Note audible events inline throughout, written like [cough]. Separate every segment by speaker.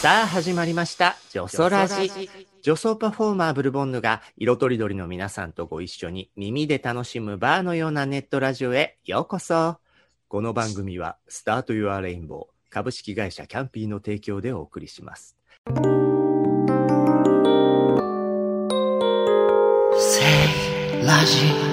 Speaker 1: さあ始まりました。ジョソラジ。女装パフォーマーブルボンヌが色とりどりの皆さんとご一緒に耳で楽しむバーのようなネットラジオへようこそ。この番組はスタート Your Rainbow 株式会社キャンピーの提供でお送りします。
Speaker 2: ラジ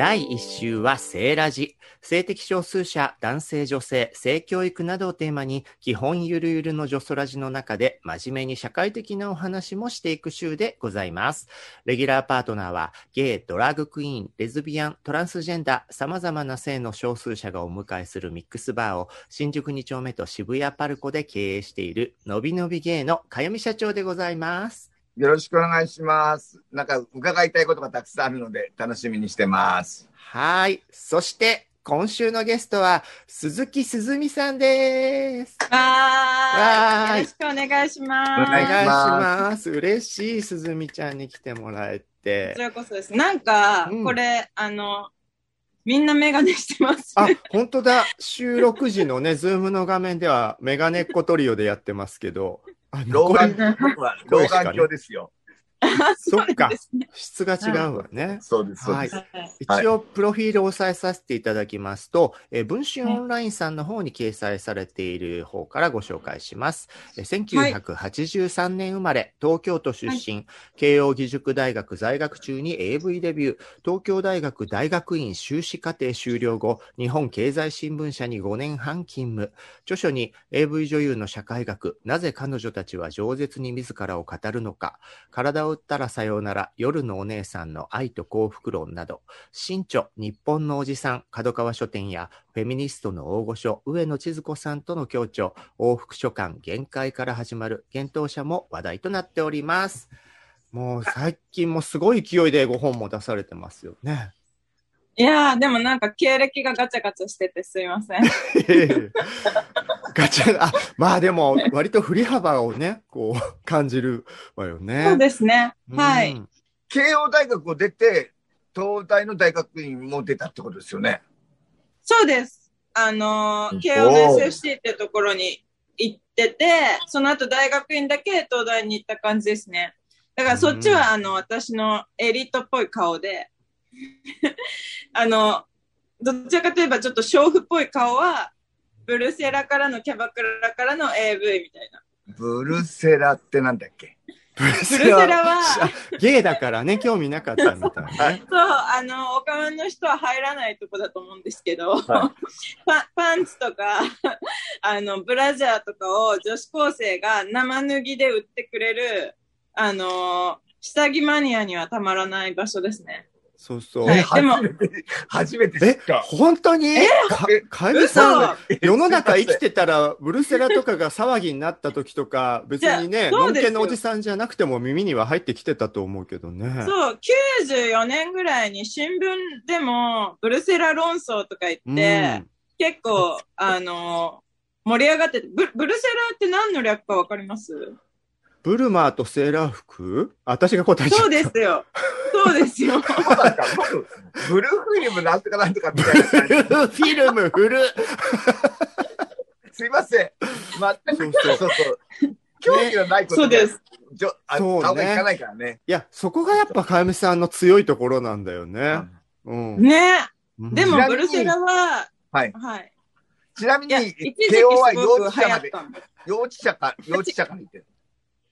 Speaker 1: 第1週は性ラジ。性的少数者、男性女性、性教育などをテーマに、基本ゆるゆるの女装ラジの中で、真面目に社会的なお話もしていく週でございます。レギュラーパートナーは、ゲイ、ドラッグクイーン、レズビアン、トランスジェンダー、様々な性の少数者がお迎えするミックスバーを、新宿2丁目と渋谷パルコで経営している、のびのびゲイのかよみ社長でございます。
Speaker 3: よろしくお願いします。なんか伺いたいことがたくさんあるので楽しみにしてます。
Speaker 1: はーい。そして、今週のゲストは、鈴木すずみさんです。
Speaker 4: わ
Speaker 1: わーい。
Speaker 4: よろしくお願いします。
Speaker 1: お願いします。嬉しい、すずみちゃんに来てもらえ
Speaker 4: こ
Speaker 1: て
Speaker 4: ち。らこそです。なんか、
Speaker 1: うん
Speaker 4: これ、あの、みんなメガネしてます。
Speaker 1: あ、本当だ。収録時のね、ズームの画面では、メガネっ子トリオでやってますけど、あ
Speaker 3: 老眼、僕は老眼鏡ですよ。[laughs]
Speaker 4: そうなんですね。
Speaker 1: 質が違うわね。
Speaker 3: そうです、そうです。
Speaker 4: はい
Speaker 1: 一応、プロフィールを押さえさせていただきますと、えー文春オンラインさんの方に掲載されている方からご紹介します。えー1983年生まれ、東京都出身、慶応義塾大学在学中に AV デビュー、東京大学大学院修士課程修了後、日本経済新聞社に5年半勤務。著書に AV 女優の社会学、なぜ彼女たちは饒舌に自らを語るのか、体をったらさようなら、夜のお姉さんの愛と幸福論など、新著、日本のおじさん、角川書店や、フェミニストの大御所、上野千鶴子さんとの協調、往復書館、限界から始まる、検討者も話題となっております。もう最近もすごい勢いでご本も出されてますよね。
Speaker 4: いやー、でもなんか経歴がガチャガチャしててすいません。[laughs]
Speaker 1: ガチャ、あ、まあでも、割と振り幅をね、こう、感じるわよね。
Speaker 4: そうですね。はい。
Speaker 1: うん
Speaker 3: 慶応大学を出て、東大の大学院も出たってことですよね。
Speaker 4: そうです。あのー、
Speaker 3: お
Speaker 4: 慶応 SFC ってところに行ってて、その後大学院だけ東大に行った感じですね。だからそっちは、あの、私のエリートっぽい顔で、[laughs] あの、どちらかといえばちょっと娼婦っぽい顔は、ブルセラからのキャバクラからの AV みたいな。
Speaker 3: ブルセラってなんだっけ？
Speaker 1: ブル
Speaker 4: セラは、
Speaker 1: ゲイだからね、興味なかったみたいね。[laughs]
Speaker 4: そう、あの、おかまの人は入らないとこだと思うんですけど、
Speaker 3: は [laughs]
Speaker 4: パパンツとか、あの、ブラジャーとかを女子高生が生脱ぎで売ってくれる、あの、下着マニアにはたまらない場所ですね。
Speaker 1: そうそう。
Speaker 4: はいでも。
Speaker 3: 初めて、知
Speaker 1: え
Speaker 3: った。
Speaker 1: 本当に？か
Speaker 3: え
Speaker 1: かゆみさん、
Speaker 3: え
Speaker 1: 世の中生きてたら、ブルセラとかが騒ぎになった時とか、[laughs] 別にね、
Speaker 4: いやそうですよ。
Speaker 1: のおじさんじゃなくても耳には入ってきてたと思うけどね。
Speaker 4: そう、94年ぐらいに新聞でも、ブルセラ論争とか言って、結構、あの、盛り上がってて、ブブルセラって何の略かわかります？
Speaker 1: ブルマーとセーラー服？私が答えちゃった。
Speaker 4: そうですよ。そうですよ。
Speaker 3: ブルーフィルムなんとかなんとかみたいな感じ。[laughs]
Speaker 1: フィルム、フル。
Speaker 3: すいません。全く、
Speaker 1: そう
Speaker 3: そうそう。興味のないこと
Speaker 4: そうです。
Speaker 3: じょあ
Speaker 1: そうね
Speaker 3: 顔がいかないからね。
Speaker 1: いや、そこがやっぱかゆみさんの強いところなんだよね。うん。
Speaker 4: ね
Speaker 1: うん
Speaker 4: でもブルセラは、
Speaker 3: はい。
Speaker 4: はい。
Speaker 3: ちなみに慶応は幼稚舎まで、幼稚舎か、幼稚舎から行ってる。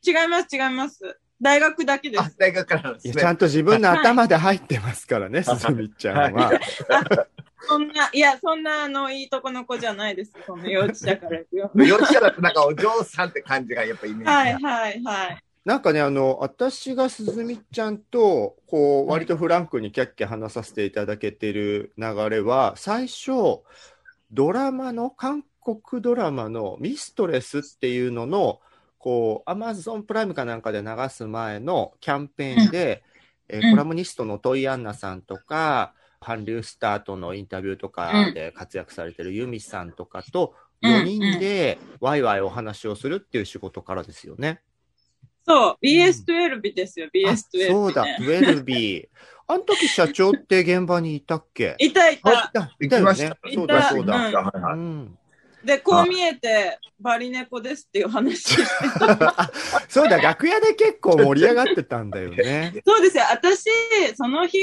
Speaker 4: 違います、違います。大学だけで
Speaker 3: あ
Speaker 4: す。、
Speaker 3: 大学からです
Speaker 1: いやちゃ
Speaker 3: ね。
Speaker 1: んと自分の頭で入ってますからね、すずみちゃんは。
Speaker 4: そんな、いや、そんな、あの、いいとこの子じゃないです。その幼稚舎から行くよ。[laughs]
Speaker 3: 幼稚舎だとなんかお嬢さんって感じがやっぱイメージが。
Speaker 4: はい、はい、はい。
Speaker 1: なんかね、あの、私がすずみちゃんと、こう、割とフランクにキャッキャ話させていただけてる流れは、最初、ドラマの、韓国ドラマのミストレスっていうのの、こう、アマゾンプライムかなんかで流す前のキャンペーンで、
Speaker 5: えー
Speaker 4: うん。
Speaker 5: コラムニストのトイアンナさんとか、韓流スタートのインタビューとかで活躍されてるユミさんとかと、
Speaker 4: うん。
Speaker 5: 4人でワイワイお話をするっていう仕事からですよね。
Speaker 4: そう、BS12 ですよ、
Speaker 5: あ
Speaker 4: BS12、
Speaker 5: そうだ、ウェルビー。[laughs] あの時社長って現場にいたっけ？
Speaker 4: いたいた。
Speaker 5: あいた。よね。そうだ、
Speaker 4: いた。
Speaker 5: そうだ。
Speaker 4: うん
Speaker 3: はいはい
Speaker 5: うん
Speaker 4: で、こう見えて、バリネコですっていう話して
Speaker 5: あ [laughs] そうだ、楽屋で結構盛り上がってたんだよね。[laughs]
Speaker 4: そうですよ。私、その日、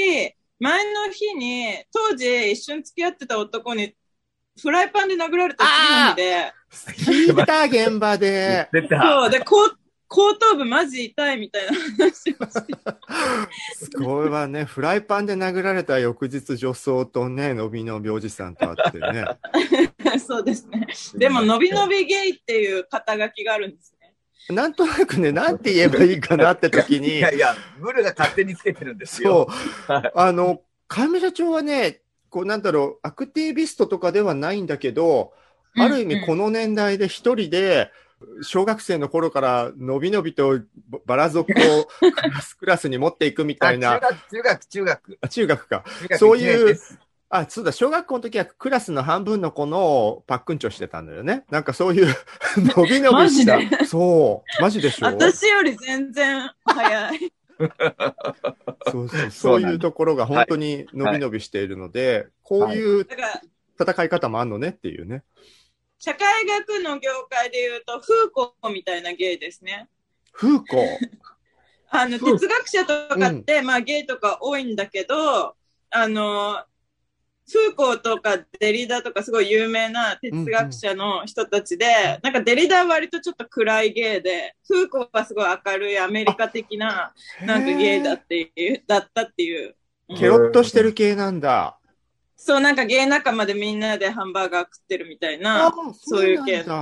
Speaker 4: 前の日に、当時一緒に付き合ってた男に、フライパンで殴られた次の日で、
Speaker 5: 聞いた、現場で。
Speaker 3: 出た。
Speaker 4: そう、で、こう後頭部マジ痛いみたいな話をして。
Speaker 5: すごいわね。フライパンで殴られた翌日女装とね、のびのびおじさんと会ってね。[laughs]
Speaker 4: そうですね。でも、のびのびゲイっていう肩書きがあるんですね。
Speaker 5: なんとなくね、なんて言えばいいかなって時
Speaker 3: い
Speaker 5: に、[laughs]
Speaker 3: やいや、ブルが勝手につけてるんです
Speaker 5: そ
Speaker 3: よ。
Speaker 5: う、あの、かみ社長はね、こうなんだろう、アクティビストとかではないんだけど、ある意味この年代で一人で、小学生の頃からのびのびとバラ族を [laughs] クラスクラスに持っていくみた
Speaker 3: あ
Speaker 5: いな、
Speaker 3: 中学、中学、中学。
Speaker 5: あ中学か。
Speaker 3: 中学
Speaker 5: そういうあ、そうだ、小学校の時はクラスの半分の子のパックンチョしてたんだよね。なんかそういう、[laughs] のびのびした
Speaker 4: マ。
Speaker 5: そう、マジでしょ
Speaker 4: 私より全然早い。[laughs]
Speaker 5: そうそう
Speaker 3: そ
Speaker 5: そういうところが本当にのびのびしているので、こういう戦い方もあんのねっていうね。
Speaker 4: 社会学の業界で言うと、フーコーみたいなゲイですね。
Speaker 5: フーコー。
Speaker 4: あの、哲学者とかって、まあ、ゲイとか多いんだけど、あの、フーコーとかデリダとかすごい有名な哲学者の人たちで、なんかデリダは割とちょっと暗いゲイで、フーコーはすごい明るいアメリカ的な、なんかゲイだっていう、だったっていう。うん
Speaker 5: ケロッとしてる系なんだ。
Speaker 4: そう、なんかゲイ仲間でみんなでハンバーガー食ってるみたいな。そういう系
Speaker 5: なんだ。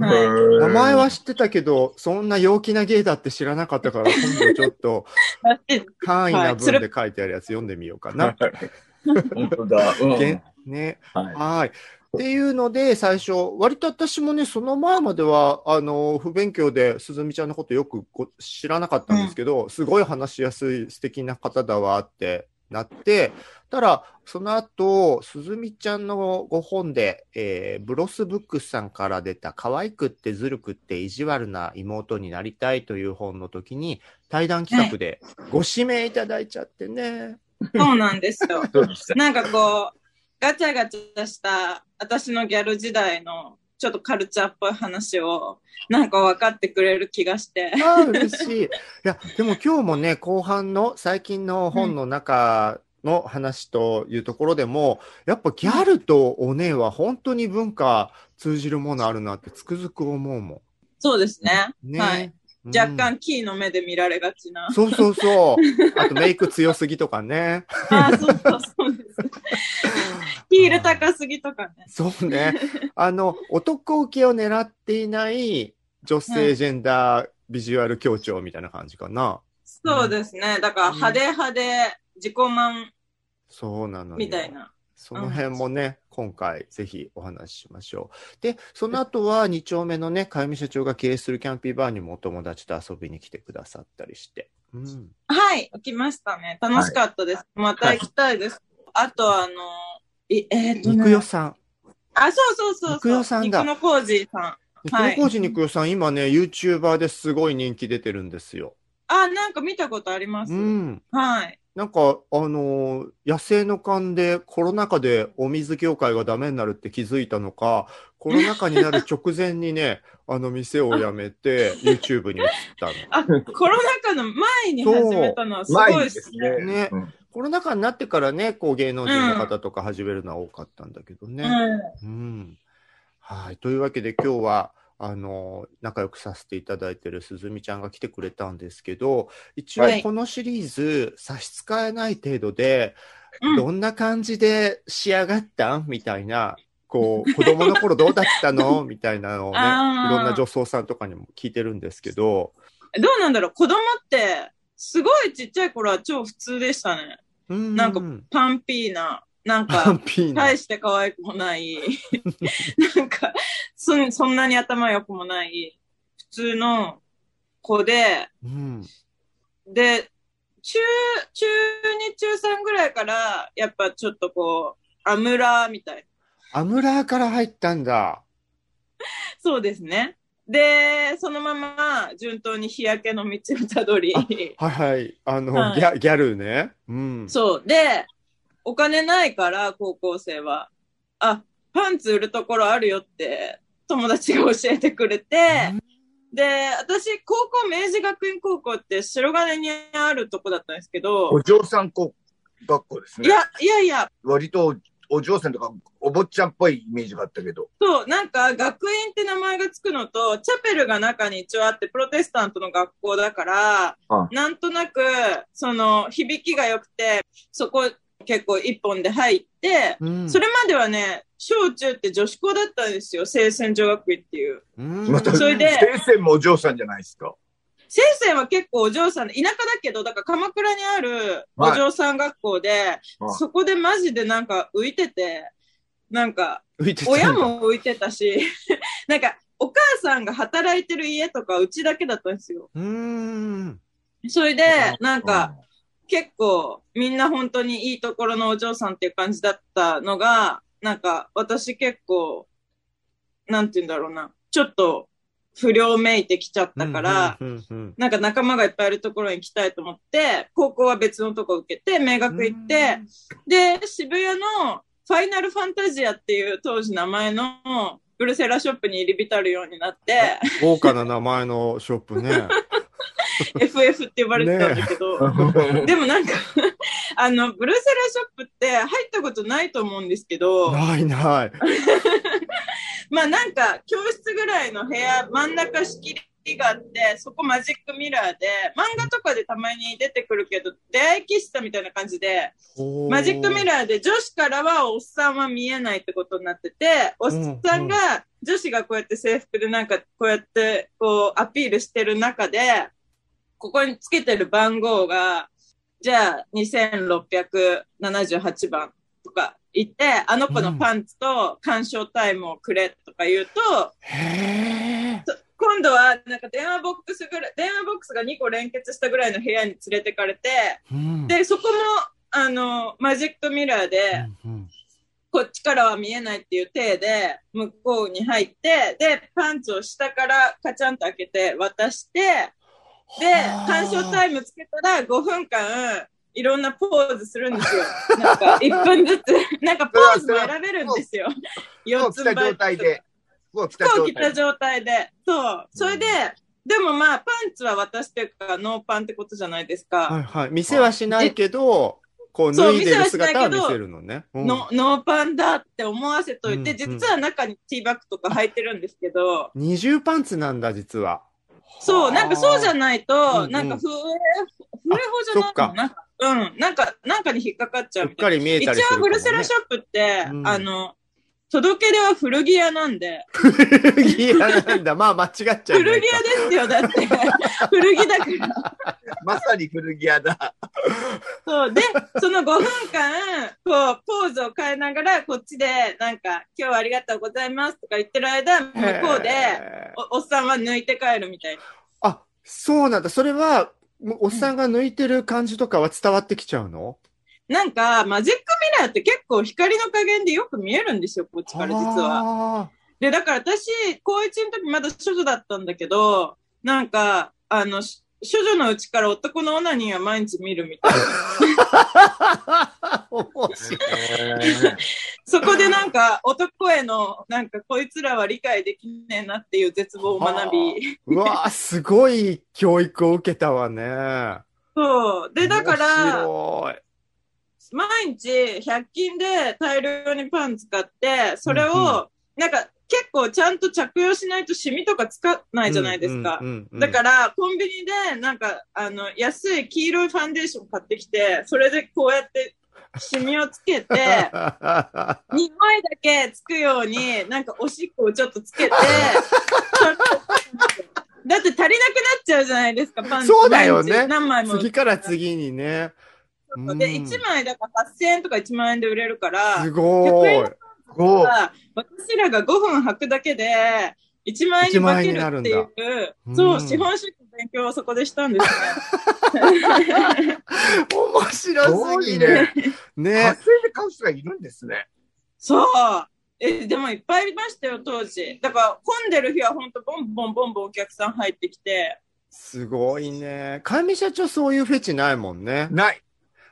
Speaker 4: はい。
Speaker 5: 名前は知ってたけど、そんな陽気なゲイだって知らなかったから、今度ちょっと [laughs] 簡易な文で書いてあるやつ読んでみようかな。
Speaker 3: 本当だ。うん
Speaker 5: げね。
Speaker 3: はい
Speaker 5: はい。っていうので、最初、割と私もね、その前までは、あの、不勉強で、すずみちゃんのことよくご知らなかったんですけど、すごい話しやすい、素敵な方だわってなって、ただ、その後、すずみちゃんのご本で、えーブロスブックスさんから出た、可愛くってずるくって意地悪な妹になりたいという本の時に、対談企画でご指名いただいちゃってね。
Speaker 4: そうなんですよ。[laughs] なんかこう、ガチャガチャした私のギャル時代のちょっとカルチャーっぽい話をなんか分かってくれる気がして。
Speaker 5: ああ、嬉しい。いや、でも今日もね、後半の最近の本の中の話というところでも、やっぱギャルとお姉は本当に文化通じるものあるなってつくづく思うも
Speaker 4: そうですね。
Speaker 5: ん。ね。
Speaker 4: はい。
Speaker 5: うん
Speaker 4: 若干キーの目で見られがちな。
Speaker 5: そうそうそう。[laughs] あとメイク強すぎとかね。
Speaker 4: ああ、そうそうそうです。ヒール高すぎとかね。
Speaker 5: そうね。あの、男受けを狙っていない女性ジェンダービジュアル強調みたいな感じかな。
Speaker 4: そうですね。だから派手派手、自己満
Speaker 5: そうなのよ
Speaker 4: みたいな。
Speaker 5: その辺もね、今回ぜひお話ししましょう。で、その後は2丁目のね、かゆみ社長が経営するキャンピーバーにもお友達と遊びに来てくださったりして。うん。
Speaker 4: はい、行きましたね。楽しかったです。また行きたいです。あと、あの、いえーっとね
Speaker 5: 肉代さん。
Speaker 4: あ、そうそうそうそう。
Speaker 5: 肉代さんだ
Speaker 4: 肉のさん。
Speaker 5: 肉
Speaker 4: はい
Speaker 5: 代工事肉代さん、今ね、YouTuber ですごい人気出てるんですよ。
Speaker 4: あ、なんか見たことあります。
Speaker 5: うん。
Speaker 4: はい。
Speaker 5: なんか、あのー野生の勘でコロナ禍でお水業界がダメになるって気づいたのか、コロナ禍になる [laughs] 直前にね、あの店を辞めて YouTube に移ったの。[laughs]
Speaker 4: あ、コロナ禍の前に始めたのはすごいで
Speaker 3: すす
Speaker 4: ね。
Speaker 3: ね。
Speaker 5: ね
Speaker 3: うん
Speaker 5: コロナ禍になってからね、こう芸能人の方とか始めるのは多かったんだけどね。うん。はい。というわけで今日は、あの、仲良くさせていただいてるすずみちゃんが来てくれたんですけど、一応
Speaker 4: はい。
Speaker 5: このシリーズ差し支えない程度で、
Speaker 4: うん。
Speaker 5: どんな感じで仕上がった？んみたいな、こう、子供の頃どうだったの？[laughs] みたいなのをね、いろんな女装さんとかにも聞いてるんですけど、
Speaker 4: うん。どうなんだろう？子供って、すごいちっちゃい頃は超普通でしたね。
Speaker 5: うん。
Speaker 4: なんかパンピーな、なん
Speaker 5: パ
Speaker 4: か大して可愛くもない、[laughs] なんかそん、そんなに頭良くもない、普通の子で、
Speaker 5: うん。
Speaker 4: で、中、中2、中3ぐらいから、やっぱちょっとこう、アムラーみたいな。
Speaker 1: アムラーから入ったんだ。
Speaker 4: そうですね。で、そのまま順当に日焼けの道をたどり、
Speaker 1: はいはい。あの、
Speaker 4: はい
Speaker 1: ギャギャルね。うん。
Speaker 4: そう。で、お金ないから、高校生は。あ、パンツ売るところあるよって、友達が教えてくれて、で、私、高校、明治学院高校って白金にあるとこだったんですけど
Speaker 3: お、嬢さん高学校ですね。
Speaker 4: いや、いやいや、
Speaker 3: 割とお嬢さんとかお坊ちゃんっぽいイメージがあったけど。
Speaker 4: そう、なんか学院って名前がつくのと、チャペルが中に一応あって、プロテスタントの学校だから、
Speaker 3: は
Speaker 4: なんとなく、その、響きが良くて、そこ結構一本で入って、
Speaker 1: うん。
Speaker 4: それまではね、小中って女子校だったんですよ、清泉女学院っていう。
Speaker 1: うん
Speaker 3: また、
Speaker 4: それで
Speaker 3: 先生もお嬢さんじゃないですか。
Speaker 4: 清泉は結構お嬢さんで、田舎だけど、だから鎌倉にあるお嬢さん学校で、
Speaker 3: はい
Speaker 4: そこでマジでなんか浮いてて、なんか、親も浮いてたし、[laughs] なんか、お母さんが働いてる家とかうちだけだったんですよ。
Speaker 1: うーん。
Speaker 4: それで、なんか、結構みんな本当にいいところのお嬢さんっていう感じだったのが、なんか私結構、なんて言うんだろうな、ちょっと不良めいてきちゃったから、なんか仲間がいっぱいいるところに行きたいと思って、高校は別のとこ受けて、明学行って、で、渋谷のファイナルファンタジアっていう当時名前のブルセラショップに入り浸るようになって、
Speaker 1: 豪華な名前のショップね。[laughs] [laughs]
Speaker 4: FF って呼ばれてたんだけど、でもなんか、[laughs] あの、ブルセラショップって入ったことないと思うんですけど、
Speaker 1: ないない。[laughs]
Speaker 4: まあなんか、教室ぐらいの部屋、真ん中仕切りがあって、そこマジックミラーで、漫画とかでたまに出てくるけど、出会い喫茶みたいな感じで、マジックミラーで女子からはおっさんは見えないってことになってて、おっさんが、女子がこうやって制服でなんかこうやってこうアピールしてる中で、ここにつけてる番号が、じゃあ2678番とか言って、あの子のパンツと鑑賞タイムをくれとか言うと。今度はなんか電話ボックスぐらい、電話ボックスが2個連結したぐらいの部屋に連れてかれて、
Speaker 1: うん。
Speaker 4: で、そこも、あの、マジックミラーで、
Speaker 1: うん。
Speaker 4: こっちからは見えないっていう体で、向こうに入って、で、パンツを下からカチャンと開けて渡して、で、鑑賞タイムつけたら5分間、いろんなポーズするんですよ。なんか、1分ずつ。[laughs] なんか、ポーズも選べるんですよ。
Speaker 3: 服
Speaker 4: 4つ
Speaker 3: を着た状態で。服を着た状態で。
Speaker 4: 着た状態で。そう。それで、でもまあ、パンツは渡してるから、ノーパンってことじゃないですか。
Speaker 1: はいはい。見せはしないけど、こう脱いでる姿は見せるのね。うん
Speaker 4: のノーパンだって思わせといて、
Speaker 1: うんうん
Speaker 4: 実は中にティーバッグとか履いてるんですけど、
Speaker 1: 二重パンツなんだ、実は。
Speaker 4: そう、なんかそうじゃ
Speaker 1: ん。
Speaker 4: ないと、
Speaker 1: うんうん。
Speaker 4: なんかふえ、ふえほじゃないなんか、うん、なんか、なんかに引っかかっちゃう一応、
Speaker 1: かも、ね。
Speaker 4: ブルセラショップって、
Speaker 1: うん。
Speaker 4: あの、届け出は古着屋なんで、
Speaker 1: 古着屋なんだ。まあ、間違っちゃう。
Speaker 4: 古着屋ですよ、だって。[laughs] 古着だから。
Speaker 3: まさに古着屋だ。
Speaker 4: そう。で、その5分間、こう、ポーズを変えながら、こっちで、なんか、今日はありがとうございますとか言ってる間、向こうで、おおっさんは抜いて帰るみたいな。
Speaker 1: あ、そうなんだ。それは、おっさんが抜いてる感じとかは伝わってきちゃうの、
Speaker 4: なんか、マジックミラーって結構光の加減でよく見えるんですよ、こっちから実は。
Speaker 1: は。
Speaker 4: で、だから私、高一の時まだ処女だったんだけど、なんか、あの、し処女のうちから男のオナニーは毎日見るみたいな。[laughs] [laughs] そこでなんか、男への、なんか、こいつらは理解できねえなっていう絶望を学び。
Speaker 1: うわーすごい教育を受けたわね。
Speaker 4: そう。で、だから。毎日100均で大量にパン使って、それを、なんか結構ちゃんと着用しないとシミとかつかないじゃないですか。だから、コンビニで、なんか、あの、安い黄色いファンデーション買ってきて、それでこうやって、シミをつけて、[laughs] 2枚だけつくように、なんかおしっこをちょっとつけて、[laughs] だって足りなくなっちゃうじゃないですか、パンツ。
Speaker 1: そうだよね
Speaker 4: 何枚も。
Speaker 1: 次から次にね。うん
Speaker 4: で、1枚だから8000円とか1万円で売れるから、
Speaker 1: すごい。
Speaker 3: お
Speaker 4: 私らが5分履くだけで、1万円に化けるってい
Speaker 1: 1万円になる
Speaker 4: う、
Speaker 1: んだ
Speaker 4: そうう、
Speaker 1: ん
Speaker 4: 資本主義の勉強をそこでしたんですね。
Speaker 1: 面白すぎる。
Speaker 3: ね。
Speaker 1: ね
Speaker 3: 派。生で買う人がいるんですね。
Speaker 4: そう。え、でもいっぱいいましたよ、当時。だから混んでる日は本当ボンボンボンボンお客さん入ってきて。
Speaker 1: すごいね。かみ社長そういうフェチないもんね。
Speaker 3: ない。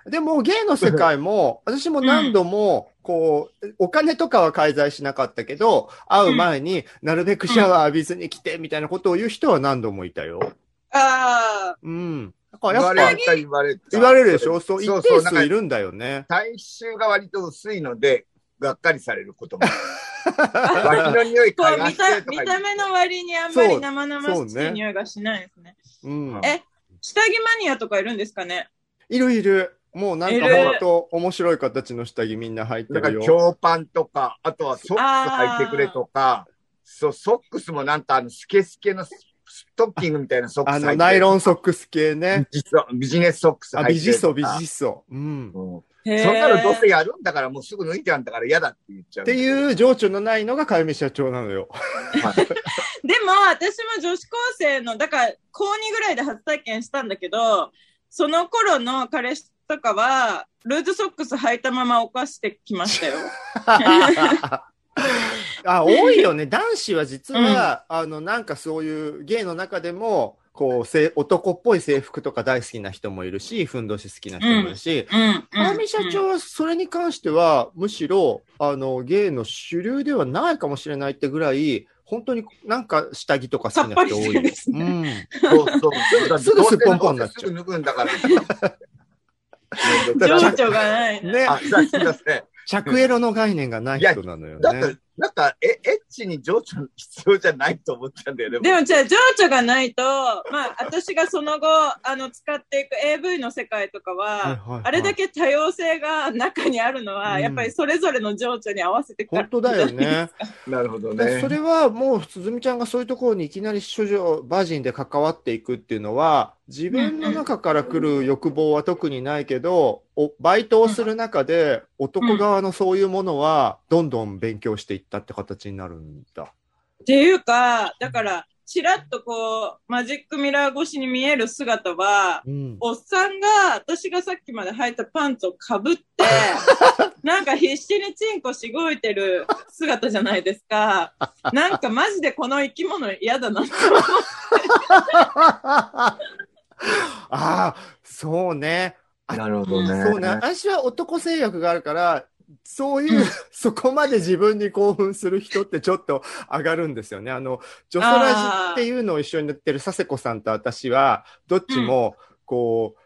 Speaker 1: でも、芸の世界も、[laughs] 私も何度も、こう、お金とかは介在しなかったけど、会う前になるべくシャワー浴びずに来て、みたいなことを言う人は何度もいたよ。
Speaker 4: ああ、
Speaker 1: うん。だやっぱ、
Speaker 3: れた言われた。
Speaker 1: 言われるでしょ？そう、一定
Speaker 3: そうそうなんか
Speaker 1: 数いるんだよね。
Speaker 3: 体臭が割と薄いので、がっかりされることも。[laughs] 脇の匂い
Speaker 4: こう見た
Speaker 3: とか言って
Speaker 4: 見た目の割にあんまり生々しい匂いがしないですね。
Speaker 1: うん。
Speaker 4: え下着マニアとかいるんですかね？
Speaker 1: いるいる。もうなんか
Speaker 4: いる
Speaker 1: ほんと面白い形の下着みんな入ってるよ。
Speaker 3: 強パンとか、あとはソックス履いてくれとか、そう、ソックスもなんかあの、スケスケのスストッキングみたいなソックス
Speaker 1: あの、
Speaker 3: 履いてる
Speaker 1: ナイロンソックス系ね。
Speaker 3: ビジソビジネスソックス
Speaker 1: あ、
Speaker 3: 履いて
Speaker 1: ビジソ、ビジソ。うん。
Speaker 3: うんそんなのどうせやるんだからもうすぐ脱いじゃうんだから嫌だって言っちゃう。
Speaker 1: っていう情緒のないのがかゆみ社長なのよ。[laughs]
Speaker 4: でも私も女子高生の、だから高2ぐらいで初体験したんだけど、その頃の彼氏とかは、ルーズソックス履いたまま犯してきましたよ。[laughs]
Speaker 1: あ、多いよね。男子は実は、あの、なんかそういう芸の中でも、こう、せ男っぽい制服とか大好きな人もいるし、ふんどし好きな人もいるし、
Speaker 4: うん。
Speaker 1: かみ社長はそれに関しては、むしろ、あの、芸の主流ではないかもしれないってぐらい、本当になんか下着とか好きな人多い
Speaker 4: ですね
Speaker 3: そうそう。だって
Speaker 1: すぐすっぽんぽんになっちゃう
Speaker 3: どうせすぐ脱ぐんだから。
Speaker 1: だから
Speaker 4: 情緒がない
Speaker 1: うん。
Speaker 4: ね。
Speaker 1: ね、
Speaker 3: あ、すいません。
Speaker 1: 着エロの概念がない人なのよ
Speaker 3: だって
Speaker 1: ね。、
Speaker 3: なんか、え、エッチに情緒必要じゃないと思っちゃうんだよね。
Speaker 4: でもじゃあ情緒がないと、まあ私がその後、あの使っていく AV の世界とかは、
Speaker 1: はいはいはい
Speaker 4: あれだけ多様性が中にあるのは、
Speaker 1: うん
Speaker 4: やっぱりそれぞれの情緒に合わせてく
Speaker 1: 本当だよね。[laughs]
Speaker 3: なるほどね。
Speaker 1: でそれはもう、鈴美ちゃんがそういうところにいきなり処女、バージンで関わっていくっていうのは、自分の中から来る欲望は特にないけど、おバイトをする中で、男側のそういうものは、どんどん勉強していったって形になるんだ。
Speaker 4: っていうか、だから、ちらっとこう、マジックミラー越しに見える姿は、
Speaker 1: うん。
Speaker 4: おっさんが、私がさっきまで履いたパンツをかぶって、[laughs] なんか必死にチンコしごいてる姿じゃないですか。なんかマジでこの生き物嫌だなって思う。[laughs] [laughs]
Speaker 1: ああ、そうね。あ
Speaker 3: なるほどね。
Speaker 1: そうね。私は男性欲があるから、そういう、[laughs] そこまで自分に興奮する人ってちょっと上がるんですよね。あの、ジョソラジっていうのを一緒にやってる佐世子さんと私は、どっちも、こう、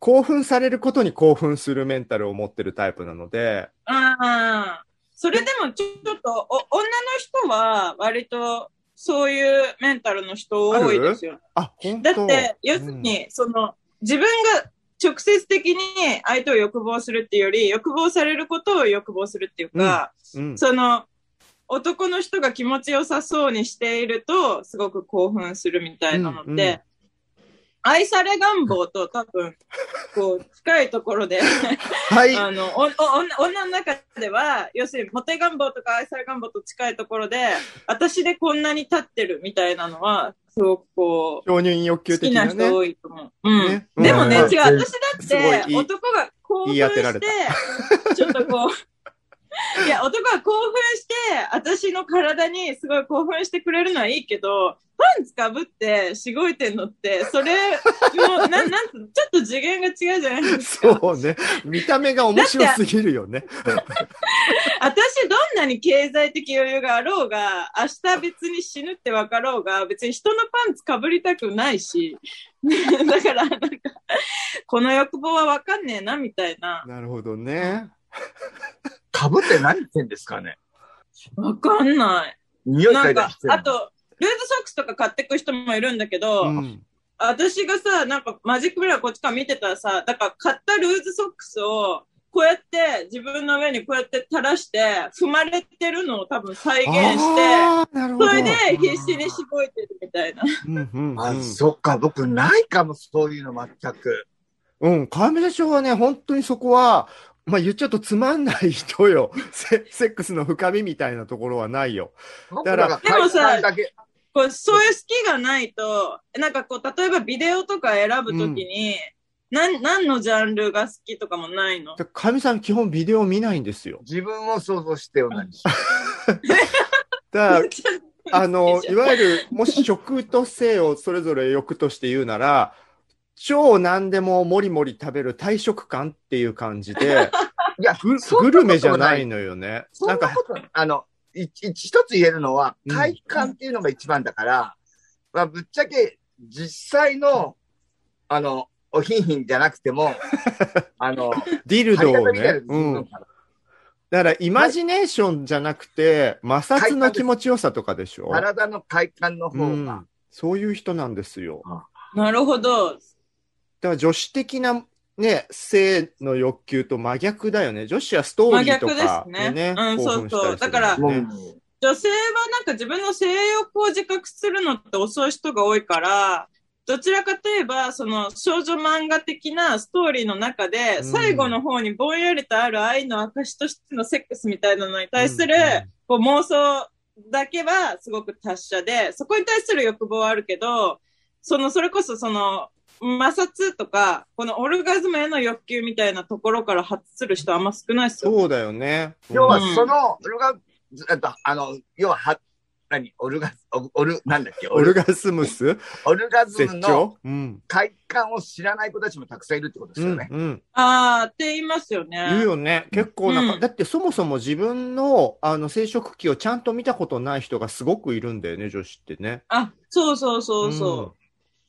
Speaker 1: 興奮されることに興奮するメンタルを持ってるタイプなので、
Speaker 4: ああ、それでもちょっとお、女の人は割とそういうメンタルの人多いですよ。
Speaker 1: あ、本当。
Speaker 4: だって、要するに、その、自分が直接的に相手を欲望するっていうより、欲望されることを欲望するっていうか、
Speaker 1: うん、うん。
Speaker 4: その、男の人が気持ちよさそうにしていると、すごく興奮するみたいなのって、
Speaker 1: うんうん
Speaker 4: 愛され願望と多分、こう、近いところで、
Speaker 1: はい。
Speaker 4: あの、お、お、女女の中では、要するに、モテ願望とか愛され願望と近いところで、私でこんなに立ってるみたいなのは、すごくこう、
Speaker 1: 承認欲求
Speaker 4: 好きな
Speaker 1: 的なね
Speaker 4: 人。多いと思う。うん。
Speaker 1: ね
Speaker 4: でもね、
Speaker 3: うん
Speaker 4: 違う。私だって、男が興奮して、ちょっとこう、いや、男が興奮して、私の体にすごい興奮してくれるのはいいけど、パンツかぶってしごいてんのって、それ、もう、なん、なんちょっと次元が違うじゃないですか。
Speaker 1: そうね。見た目が面白すぎるよね。[laughs]
Speaker 4: 私、どんなに経済的余裕があろうが、明日別に死ぬって分かろうが、別に人のパンツかぶりたくないし、[laughs] だから、なんか、この欲望は分かんねえな、みたいな。
Speaker 1: なるほどね。
Speaker 3: かぶって何言ってんですかね
Speaker 4: 分かんない。
Speaker 3: 匂い嗅
Speaker 4: ないんか
Speaker 3: だ
Speaker 4: あと、ルーズソックスとか買ってく人もいるんだけど、
Speaker 1: うん。
Speaker 4: 私がさ、なんかマジックミラーこっちから見てたらさ、だから買ったルーズソックスを、こうやって自分の上にこうやって垂らして、踏まれてるのを多分再現して。それで必死にしごいてるみたいな。
Speaker 1: うんうんうん、
Speaker 3: あ、そっか、僕ないかも、そういうの全く。
Speaker 1: うん、川村社長はね、本当にそこは、まあ言っちゃうとつまんない人よ。[laughs] セセックスの深みみたいなところはないよ。だから
Speaker 4: でもさこう、そういう好きがないと、なんかこう、例えばビデオとか選ぶときに、なん、何のジャンルが好きとかもないの？
Speaker 1: でかみさん基本ビデオ見ないんですよ。
Speaker 3: 自分も想像して同じ。[laughs]
Speaker 1: だから、あの、いわゆる、もし食と性をそれぞれ欲として言うなら、超何でももりもり食べる大食感っていう感じで、[laughs]
Speaker 3: いや、
Speaker 1: ググルメじゃないのよね。
Speaker 3: そん
Speaker 1: なか、
Speaker 3: あの、一つ言えるのは、
Speaker 1: うん
Speaker 3: 体感っていうのが一番だから、まあ、ぶっちゃけ、実際の、あの、おひんひんじゃなくても、[laughs] あの、
Speaker 1: ディルドをねうん。だから、イマジネーションじゃなくて、摩擦の気持ちよさとかでしょ？
Speaker 3: 体の快感の
Speaker 1: う
Speaker 3: 方が、
Speaker 1: ん。そういう人なんですよ。
Speaker 4: なるほど。
Speaker 1: だから女子的なね、性の欲求と真逆だよね。女子はストーリーとか
Speaker 4: 真逆ですね。うんそうそう。だから女性はなんか自分の性欲を自覚するのって遅い人が多いから、どちらかといえば、その少女漫画的なストーリーの中で、
Speaker 1: うん。
Speaker 4: 最後の方にぼんやりとある愛の証としてのセックスみたいなのに対する、こう妄想だけはすごく達者で、そこに対する欲望はあるけど、その、それこそその、摩擦とか、このオルガズムへの欲求みたいなところから発する人あんま少ないですよ。
Speaker 1: そうだよね。
Speaker 3: 要は
Speaker 4: うん
Speaker 3: その、オルガ、あとあの、要は、は、何？オルガ、オオル、なんだっけ？
Speaker 1: オルガスムス？
Speaker 3: オルガズ
Speaker 1: 絶
Speaker 3: ムの
Speaker 1: 頂うん。
Speaker 3: 快感を知らない子たちもたくさんいるってことです
Speaker 1: うん
Speaker 3: よね。
Speaker 1: うん。
Speaker 4: あーって言いますよね。
Speaker 1: 言うよね。結構なんか、
Speaker 4: うん
Speaker 1: だってそもそも自分の、あの、生殖器をちゃんと見たことない人がすごくいるんだよね、女子ってね。
Speaker 4: あ、そうそうそうそう。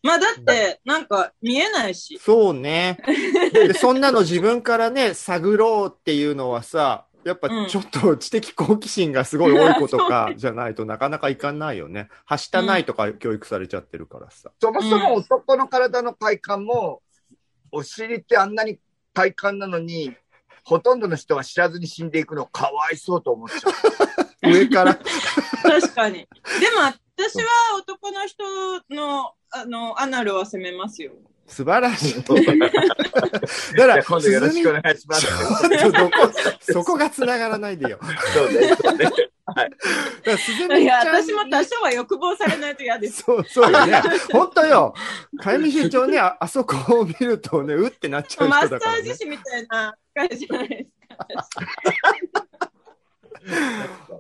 Speaker 1: うん
Speaker 4: まあだって、なんか見えないし。
Speaker 1: そうね。[laughs] で、そんなの自分からね、探ろうっていうのはさ、やっぱ
Speaker 4: うん
Speaker 1: ちょっと知的好奇心がすごい多い子とか [laughs] じゃないとなかなかいかないよね。はしたないとか教育されちゃってるからさ。
Speaker 3: そもそも男の体の快感も、お尻ってあんなに快感なのに、ほとんどの人は知らずに死んでいくのかわいそうと思っちゃう。[laughs]
Speaker 1: 上から。
Speaker 4: 確かに。でも私は男の人の、あの、アナルは責めますよ。
Speaker 1: 素晴らしい。[laughs] だから、
Speaker 3: あ今度よろしくお願いします。[laughs]
Speaker 1: そこが繋がらないでよ。
Speaker 3: そうね、そうね。
Speaker 1: だから鈴
Speaker 4: いや、私も多少は欲望されないと嫌です。
Speaker 1: そう、そうよね。本当よ。かゆみ社長ね、ああそこを見るとね、うってなっちゃう
Speaker 4: マッサ
Speaker 1: 人だから、ね。
Speaker 4: ージ師みたいな感じじゃないですか。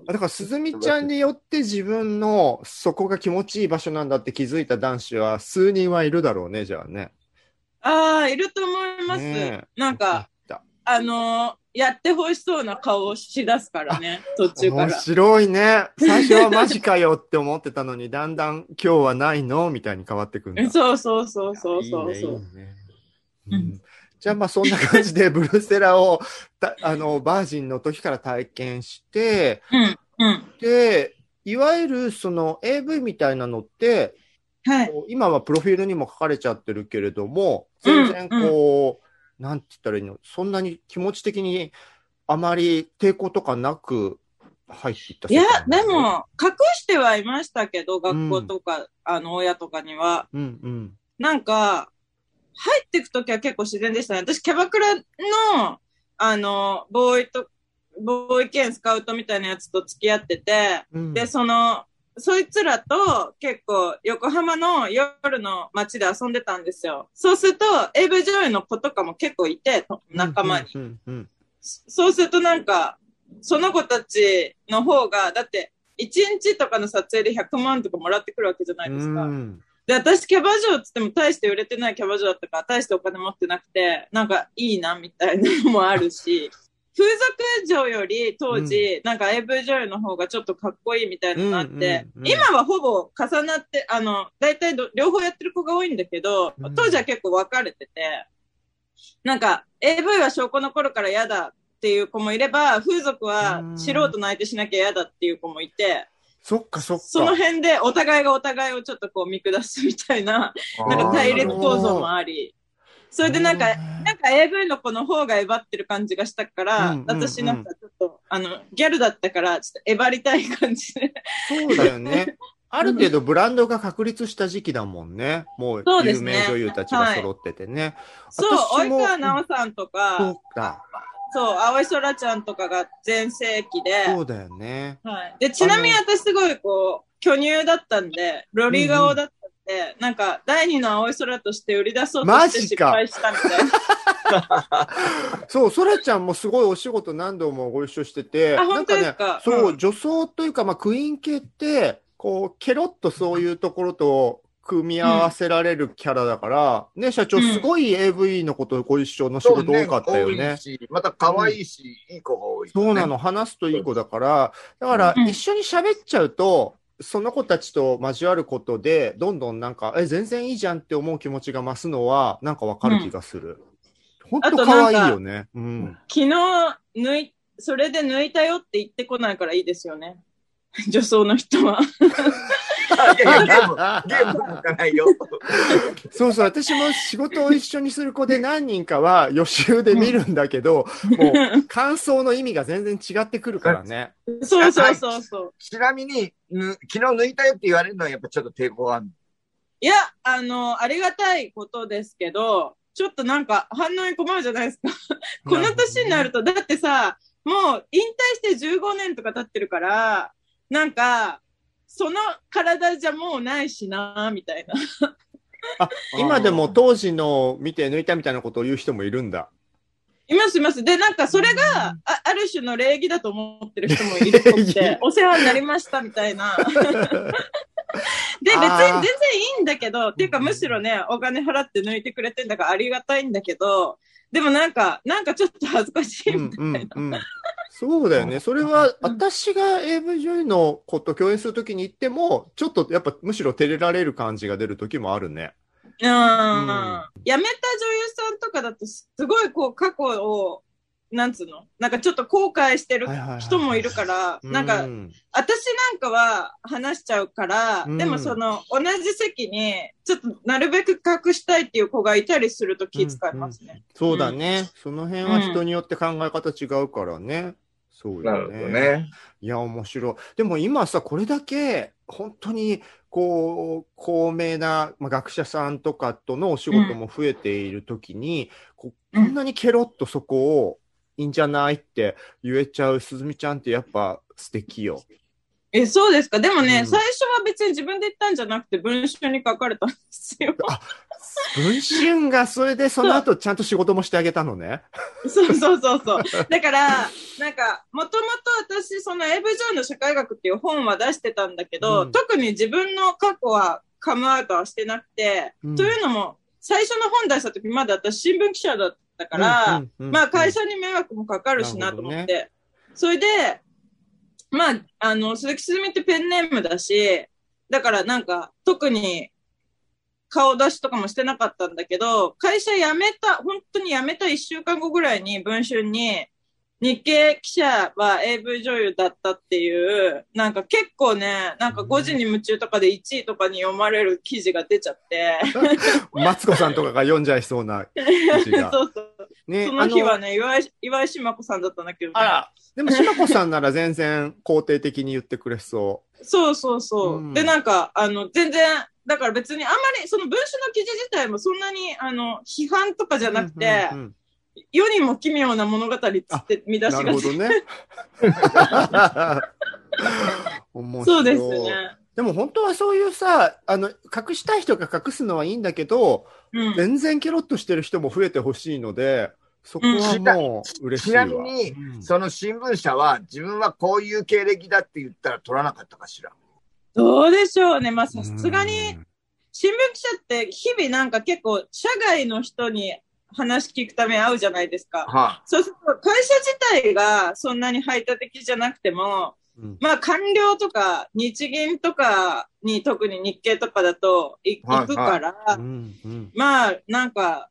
Speaker 1: だから、鈴見ちゃんによって自分のそこが気持ちいい場所なんだって気づいた男子は数人はいるだろうね、じゃあね。
Speaker 4: ああ、いると思います。
Speaker 1: ねえ
Speaker 4: なんか、
Speaker 1: だ
Speaker 4: あのーやってほしそうな顔をしだすからね、途中か
Speaker 1: 面
Speaker 4: ら。
Speaker 1: 白いね。最初はマジかよって思ってたのに、だんだん今日はないの？みたいに変わってくんだ。[laughs]
Speaker 4: そうそうそうそうそう
Speaker 1: いいねいい
Speaker 4: そう。
Speaker 1: ね
Speaker 4: うん
Speaker 1: うんじゃあまあそんな感じで [laughs] ブルセラをたあのバージンの時から体験して、
Speaker 4: うん、うん。
Speaker 1: で、いわゆるその AV みたいなのって、
Speaker 4: はい。
Speaker 1: 今はプロフィールにも書かれちゃってるけれども、全然こう、なんて言ったらいいの、そんなに気持ち的にあまり抵抗とかなく入っていった
Speaker 4: いやでも、隠してはいましたけど、学校とか、あの、親とかには。
Speaker 1: うんうん。
Speaker 4: なんか、入っていくときは結構自然でしたね。私、キャバクラの、あの、ボーイと、ボーイ兼スカウトみたいなやつと付き合ってて、
Speaker 1: うん
Speaker 4: で、その、そいつらと結構横浜の夜の街で遊んでたんですよ。そうすると、AV 女優の子とかも結構いて、と仲間に。そうするとなんか、その子たちの方が、だって、1日とかの撮影で100万とかもらってくるわけじゃないですか。
Speaker 1: うん
Speaker 4: で、私キャバ嬢っつっても大して売れてないキャバ嬢だったから、大してお金持ってなくて、なんかいいなみたいなのもあるし、風俗嬢より当時、なんか AV 女優の方がちょっとかっこいいみたいなのがあって、
Speaker 1: うんうんうん
Speaker 4: 今はほぼ重なって、あの、大体ど両方やってる子が多いんだけど、
Speaker 1: うん。
Speaker 4: 当時は結構分かれてて、なんか AV は証拠の頃から嫌だっていう子もいれば、風俗は素人の相手しなきゃ嫌だっていう子もいて、
Speaker 1: そっかそっか。
Speaker 4: その辺でお互いがお互いをちょっとこう見下すみたいな、なんか対立構造もあり、それでなんか、なんか AV の子の方がえばってる感じがしたから、
Speaker 1: うんうんうん
Speaker 4: 私なんかちょっと、あの、ギャルだったから、ちょっとえばりたい感じで。
Speaker 1: そうだよね。[laughs] ある程度ブランドが確立した時期だもんね。もう有名女優たちが揃っててね。
Speaker 4: そう、
Speaker 1: 私も
Speaker 4: 及川奈緒さんと
Speaker 1: そ
Speaker 4: か
Speaker 1: う、か。
Speaker 4: そう、葵空ちゃんとかが全盛期で、
Speaker 1: そうだよね。
Speaker 4: はい。で、ちなみに私すごいこう、巨乳だったんで、ロリ顔だったんで、なんか第二の青い空として売り出そうとして失敗したみたいな。[laughs]
Speaker 1: そう、そらちゃんもすごいお仕事何度もご一緒してて、
Speaker 4: あ
Speaker 1: なんかね
Speaker 4: 本当ですか、
Speaker 1: そう、
Speaker 4: うん
Speaker 1: 女装というか、まあ、クイーン系って、こう、ケロッとそういうところと組み合わせられるキャラだから、ね、社長、
Speaker 4: うん
Speaker 1: すごい AV のことご一緒の仕事多かったよ
Speaker 3: 多
Speaker 1: ね
Speaker 3: い。し、また可愛いし、いい子が多い、
Speaker 1: そうなの、話すといい子だから、だから
Speaker 4: うん
Speaker 1: 一緒に喋っちゃうと、その子たちと交わることで、どんどんなんか、え、全然いいじゃんって思う気持ちが増すのは、なんかわかる気がする。ほんと
Speaker 4: あと
Speaker 1: 可愛いよね。うん。
Speaker 4: 昨日、抜い、それで抜いたよって言ってこないからいいですよね。女装の人は。
Speaker 3: いやいやゲーム、ゲーム向かないよ。
Speaker 1: そうそう、私も仕事を一緒にする子で何人かは予習で見るんだけど、[laughs] もう感想の意味が全然違ってくるからね。
Speaker 4: そうそうそうそう。
Speaker 3: ちなみに、ぬ昨日抜いたよって言われるのはやっぱちょっと抵抗がある。
Speaker 4: いや、あの、ありがたいことですけど、ちょっとなんか反応に困るじゃないですか。[laughs] この年になると、だってさ、もう引退して15年とか経ってるから、なんか、その体じゃもうないしな、みたいな。
Speaker 1: あ、今でも当時の見て抜いたみたいなことを言う人もいるんだ。
Speaker 4: いますいます。で、なんかそれが、あある種の礼儀だと思ってる人もいるっ
Speaker 1: 礼儀
Speaker 4: て、[laughs] お世話になりましたみたいな。[laughs] で、別に全然いいんだけど、っていうかむしろね、お金払って抜いてくれてんだからありがたいんだけど、でもなんか、なんかちょっと恥ずかしい
Speaker 1: うん
Speaker 4: みたいな。
Speaker 1: うんうん。そうだよね。それは、
Speaker 4: うん
Speaker 1: 私が AV 女優の子と共演するときに行っても、ちょっとやっぱむしろ照れられる感じが出るときもあるね。
Speaker 4: うん。辞めた女優さんとかだと、すごいこう過去を、なんつうの？なんかちょっと後悔してる人もいるから、なんか
Speaker 1: う、ん
Speaker 4: 私なんかは話しちゃうから、
Speaker 1: うん
Speaker 4: でもその同じ席にちょっとなるべく隠したいっていう子がいたりすると気遣いますね。
Speaker 1: そうだね。その辺は人によって考え方違うからね。そう
Speaker 3: なる
Speaker 1: よね。
Speaker 3: ね。
Speaker 1: いや、面白い。でも今さ、これだけ、本当に、こう、高名な、まあ、学者さんとかとのお仕事も増えているときに、ここんなにケロッとそこを、いいんじゃないって言えちゃう鈴見ちゃんってやっぱ素敵よ。
Speaker 4: え、そうですか？でもね、
Speaker 1: うん
Speaker 4: 最初は別に自分で言ったんじゃなくて文章に書かれたんですよ。
Speaker 1: 文春がそれでその後ちゃんと仕事もしてあげたのね。
Speaker 4: そうそうそうそう。だから、なんか、もともと私、その AV 上の社会学っていう本は出してたんだけど、
Speaker 1: うん
Speaker 4: 特に自分の過去はカムアウトはしてなくて、
Speaker 1: うん
Speaker 4: というのも、最初の本出した時まだ私新聞記者だったから、
Speaker 1: うんうんうん
Speaker 4: まあ会社に迷惑もかかるしなと思って、
Speaker 1: なる
Speaker 4: それで、まあ、あの、鈴木すずみってペンネームだし、だからなんか特に顔出しとかもしてなかったんだけど、会社辞めた、本当に辞めた1週間後ぐらいに文春に、日経記者は AV 女優だったっていう、なんか結構ね、なんか5時に夢中とかで1位とかに読まれる記事が出ちゃって、[laughs]
Speaker 1: マツコさんとかが読んじゃいそうな記事が。[laughs]
Speaker 4: そうそう。
Speaker 1: ね
Speaker 4: その日は
Speaker 1: あ
Speaker 4: ね、岩井、岩井島子さんだったんだけど、ね、
Speaker 1: あら、でも、しまこさんなら全然肯定的に言ってくれそ
Speaker 4: そうそうそう。
Speaker 1: うん
Speaker 4: で、なんか、あの、全然、だから別にあんまり、その文章の記事自体もそんなに、あの、批判とかじ
Speaker 1: う。
Speaker 4: ゃなくて、
Speaker 1: うんうんうん
Speaker 4: 世にも奇妙な物語っつって見出しが
Speaker 1: なるほどね。[laughs]
Speaker 4: そうですね。
Speaker 1: でも本当はそういうさ、あの、隠したい人が隠すのはいいんだけど、
Speaker 4: うん。
Speaker 1: 全然ケロッとしてる人も増えてほしいので、そこはもう嬉しい
Speaker 3: ち
Speaker 1: わ。
Speaker 3: なみに、
Speaker 1: うん
Speaker 3: その新聞社は自分はこういう経歴だって言ったら取らなかったかしら？
Speaker 4: どうでしょうね。まあ、さすがに、
Speaker 1: うん
Speaker 4: 新聞記者って日々なんか結構、社外の人に話聞くために会うじゃないですか。
Speaker 3: は
Speaker 4: そうすると、会社自体がそんなに排他的じゃなくても、
Speaker 1: うん
Speaker 4: まあ、官僚とか、日銀とかに、特に日経とかだとい
Speaker 3: はい
Speaker 4: 行くから、
Speaker 1: うんうん
Speaker 4: まあ、なんか、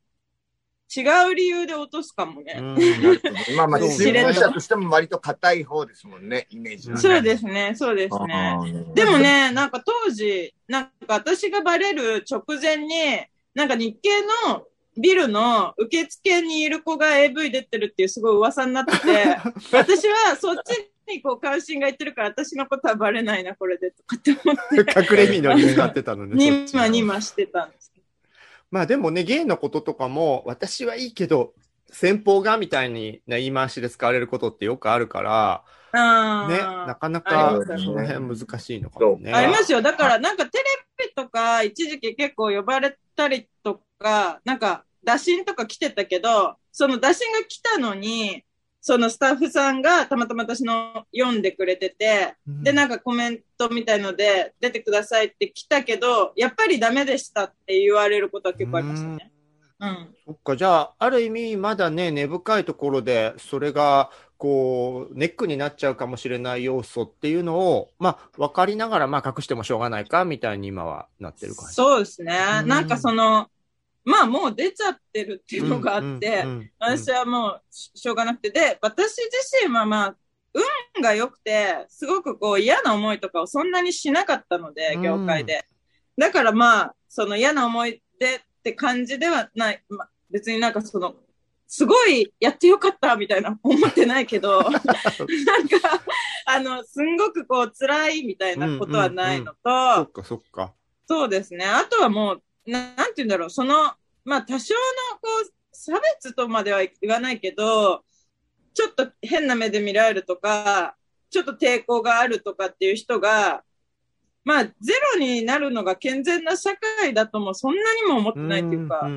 Speaker 4: 違う理由で落とすかもね。
Speaker 3: まあまあ、
Speaker 1: そう
Speaker 3: 新聞社としても割と硬い方ですもんね、イメージはね。
Speaker 4: そうですね、そうですね。でもね、なんか当時、なんか私がバレる直前に、なんか日系のビルの受付にいる子が AV 出てるっていうすごい噂になってて、[laughs] 私はそっちにこう関心がいってるから、私のことはバレないな、これで、とかって思って、
Speaker 1: 隠れ身のに使ってたのね。[laughs]
Speaker 4: にまにましてたんです。
Speaker 1: まあでもね、ゲイのこととかも、私はいいけど、先方がみたいに、ね、言い回しで使われることってよくあるから、ね、なかな
Speaker 4: あ
Speaker 1: かその辺難しいのかもね。
Speaker 4: ありますよ。だから、なんかテレビとか、一時期結構呼ばれたりとか、なんか、打診とか来てたけど、その打診が来たのに、そのスタッフさんがたまたま私の読んでくれてて、で、なんかコメントみたいので、出てくださいって来たけど、やっぱりダメでしたって言われることは結構ありましたね。うん。
Speaker 1: そっか、じゃあ、ある意味、まだね、根深いところで、それが、こう、ネックになっちゃうかもしれない要素っていうのを、まあ、分かりながら、まあ、隠してもしょうがないか、みたいに今はなってる感じ。
Speaker 4: そうですね。
Speaker 1: うん
Speaker 4: なんかその、まあもう出ちゃってるっていうのがあって、
Speaker 1: うんうんうん
Speaker 4: 私はもうししょうがなくて、で、私自身はまあ、運が良くて、すごくこう嫌な思いとかをそんなにしなかったので
Speaker 1: う、ん
Speaker 4: 業界で。だからまあ、その嫌な思い出って感じではない、まあ、別になんかその、すごいやってよかったみたいな思ってないけど、[laughs] なんか、あの、すんごくこう辛いみたいなことはないのと、
Speaker 1: そっか、そっか。
Speaker 4: そうですね。あとはもう、ななんて言うんだろう、その、まあ多少のこう、差別とまでは言わないけど、ちょっと変な目で見られるとか、ちょっと抵抗があるとかっていう人が、まあゼロになるのが健全な社会だともそんなにも思ってないっていうか、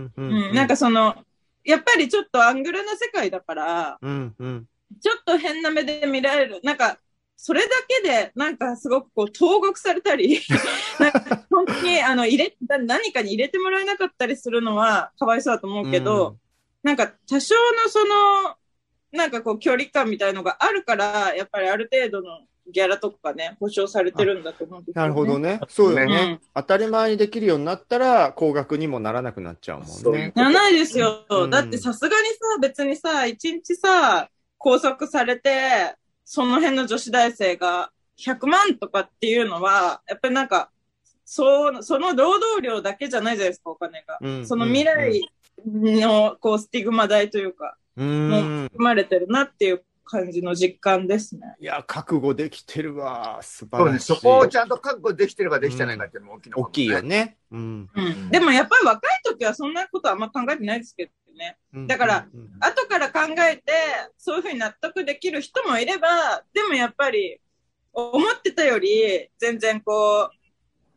Speaker 4: なんかその、やっぱりちょっとアングルな世界だから、
Speaker 1: うんうん。
Speaker 4: ちょっと変な目で見られる。なんか、それだけで、なんかすごくこう、投獄されたり、[laughs] なんか本当に、あの、入れ、何かに入れてもらえなかったりするのは、かわいそうだと思うけど、なんか、多少のその、なんかこう、距離感みたいのがあるから、やっぱりある程度のギャラとかね、保証されてるんだと思うんですよ、ね。
Speaker 1: なるほどね。そうよね。
Speaker 4: うん
Speaker 1: 当たり前にできるようになったら、高額にもならなくなっちゃうもんね。
Speaker 4: ならないですよ。
Speaker 1: うん
Speaker 4: だってさすがにさ、別にさ、一日さ、拘束されて、その辺の女子大生が100万とかっていうのは、やっぱりなんか、そう、その労働量だけじゃないじゃないですか、お金が。
Speaker 1: うん
Speaker 4: その未来の、こう、スティグマ代というか、
Speaker 1: う
Speaker 4: も
Speaker 1: ん。
Speaker 4: 含まれてるなっていう感じの実感ですね。
Speaker 1: いや、覚悟できてるわ。素晴らしい。
Speaker 3: そこをちゃんと覚悟できてるかできてないかっていうのも大きいのかも
Speaker 1: 大きいよ。ね。うん。
Speaker 4: うん。でもやっぱり若い時はそんなことはあんま考えてないですけどね。だから
Speaker 1: うん、
Speaker 4: 後から考えて、そういうふうに納得できる人もいれば、でもやっぱり、思ってたより、全然こう、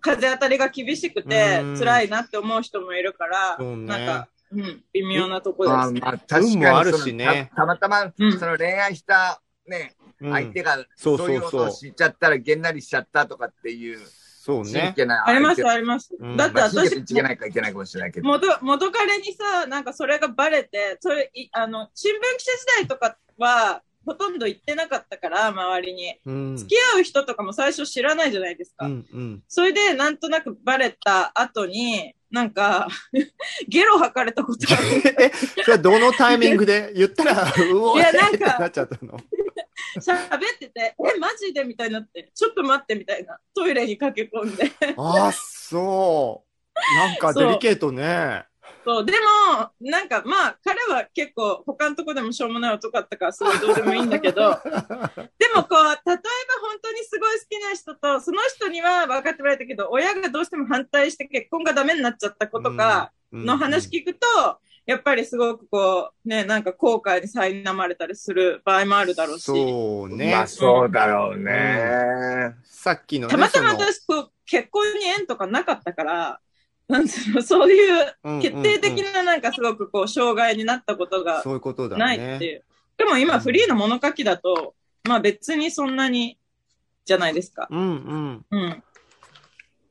Speaker 4: 風当たりが厳しくて
Speaker 1: うん、
Speaker 4: 辛いなって思う人もいるから、
Speaker 1: ね
Speaker 4: なんか、うん、微妙なとこです。
Speaker 3: まあまあ、確かに
Speaker 1: 運もあるしね
Speaker 3: たたまた
Speaker 4: うん
Speaker 3: ま、その恋愛したね、
Speaker 1: うん
Speaker 3: 相手が、
Speaker 1: そう
Speaker 3: そういうことを知っちゃったら、げんなりしちゃったとかっていう、真
Speaker 1: そうね。
Speaker 3: 剣な。
Speaker 4: あります、
Speaker 3: 相
Speaker 4: あります。
Speaker 1: うん
Speaker 4: だって私
Speaker 3: ないかいけないかもしれないけど。
Speaker 4: 元元彼にさ、なんかそれがバレて、それ、いあの、新聞記者時代とかは、ほとんど行ってなかったから、周りに。
Speaker 1: うん。
Speaker 4: 付き合う人とかも最初知らないじゃないですか。
Speaker 1: うんうん。
Speaker 4: それで、なんとなくバレた後に、なんか、[laughs] ゲロ吐かれたことある。
Speaker 1: え、それはどのタイミングで？[laughs] 言ったら、うおー
Speaker 4: いやなんか
Speaker 1: なっちゃったの？[laughs]
Speaker 4: 喋ってて、え、マジで？みたいになって、ちょっと待ってみたいな。トイレに駆け込んで。
Speaker 1: ああ、そう。なんかデリケートね。
Speaker 4: そう、でも、なんかまあ、彼は結構、他のとこでもしょうもない男だったから、すごいどうでもいいんだけど、[laughs] でもこう、例えば本当にすごい好きな人と、その人には分かってもらえたけど、親がどうしても反対して結婚がダメになっちゃった子とかの話聞くと、やっぱりすごくこう、ね、なんか後悔に苛まれたりする場合もあるだろうし、
Speaker 1: そうね。
Speaker 3: まあ、そうだろうね。
Speaker 1: さっきのね、
Speaker 4: たまたま私、こう、結婚に縁とかなかったから、なんつうの、そういう
Speaker 1: うん
Speaker 4: 決定的ななんかすごくこう、障害になったことが
Speaker 1: そういうことだ
Speaker 4: ないって
Speaker 1: ね。
Speaker 4: いう。でも今フリーの物書きだと、まあ別にそんなに、じゃないですか。
Speaker 1: うんうん。
Speaker 4: うん。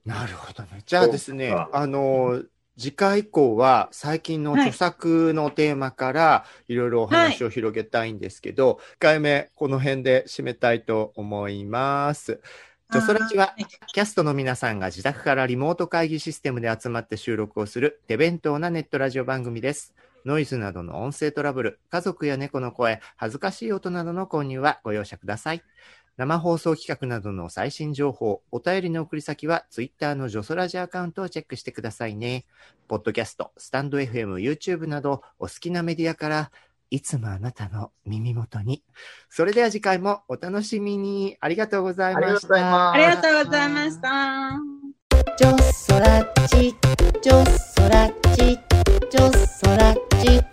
Speaker 1: なるほどね。じゃあですねあの、次回以降は最近の著作のテーマからいろいろお話を広げたいんですけど、1回目この辺で締めたいと思います。ジョソラジは
Speaker 4: はい
Speaker 1: キャストの皆さんが自宅からリモート会議システムで集まって収録をする手弁当なネットラジオ番組です。ノイズなどの音声トラブル、家族や猫の声、恥ずかしい音などの購入はご容赦ください。生放送企画などの最新情報、お便りの送り先は Twitter のジョソラジアカウントをチェックしてくださいね。ポッドキャスト、スタンド FM、YouTube などお好きなメディアからいつもあなたの耳元に。それでは次回もお楽しみに。ありがとうございました。
Speaker 3: ありがとうございま
Speaker 4: した。ジョソラッチ、
Speaker 2: ジョソラッチ、ジョソラッチ。